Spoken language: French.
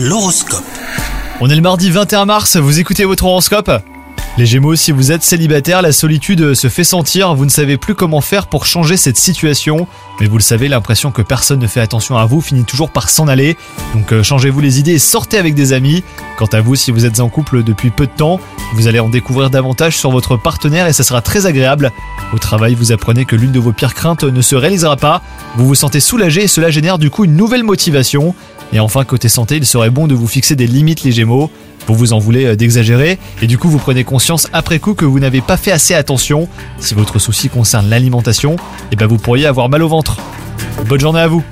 L'horoscope. On est le mardi 21 mars, vous écoutez votre horoscope? Les Gémeaux, si vous êtes célibataire, la solitude se fait sentir, vous ne savez plus comment faire pour changer cette situation, mais vous le savez, l'impression que personne ne fait attention à vous finit toujours par s'en aller, donc euh, changez-vous les idées et sortez avec des amis. Quant à vous, si vous êtes en couple depuis peu de temps, vous allez en découvrir davantage sur votre partenaire et ça sera très agréable. Au travail, vous apprenez que l'une de vos pires craintes ne se réalisera pas, vous vous sentez soulagé et cela génère du coup une nouvelle motivation. Et enfin, côté santé, il serait bon de vous fixer des limites les Gémeaux. Vous vous en voulez euh, d'exagérer et du coup vous prenez conscience après coup que vous n'avez pas fait assez attention. Si votre souci concerne l'alimentation, eh ben vous pourriez avoir mal au ventre. Bonne journée à vous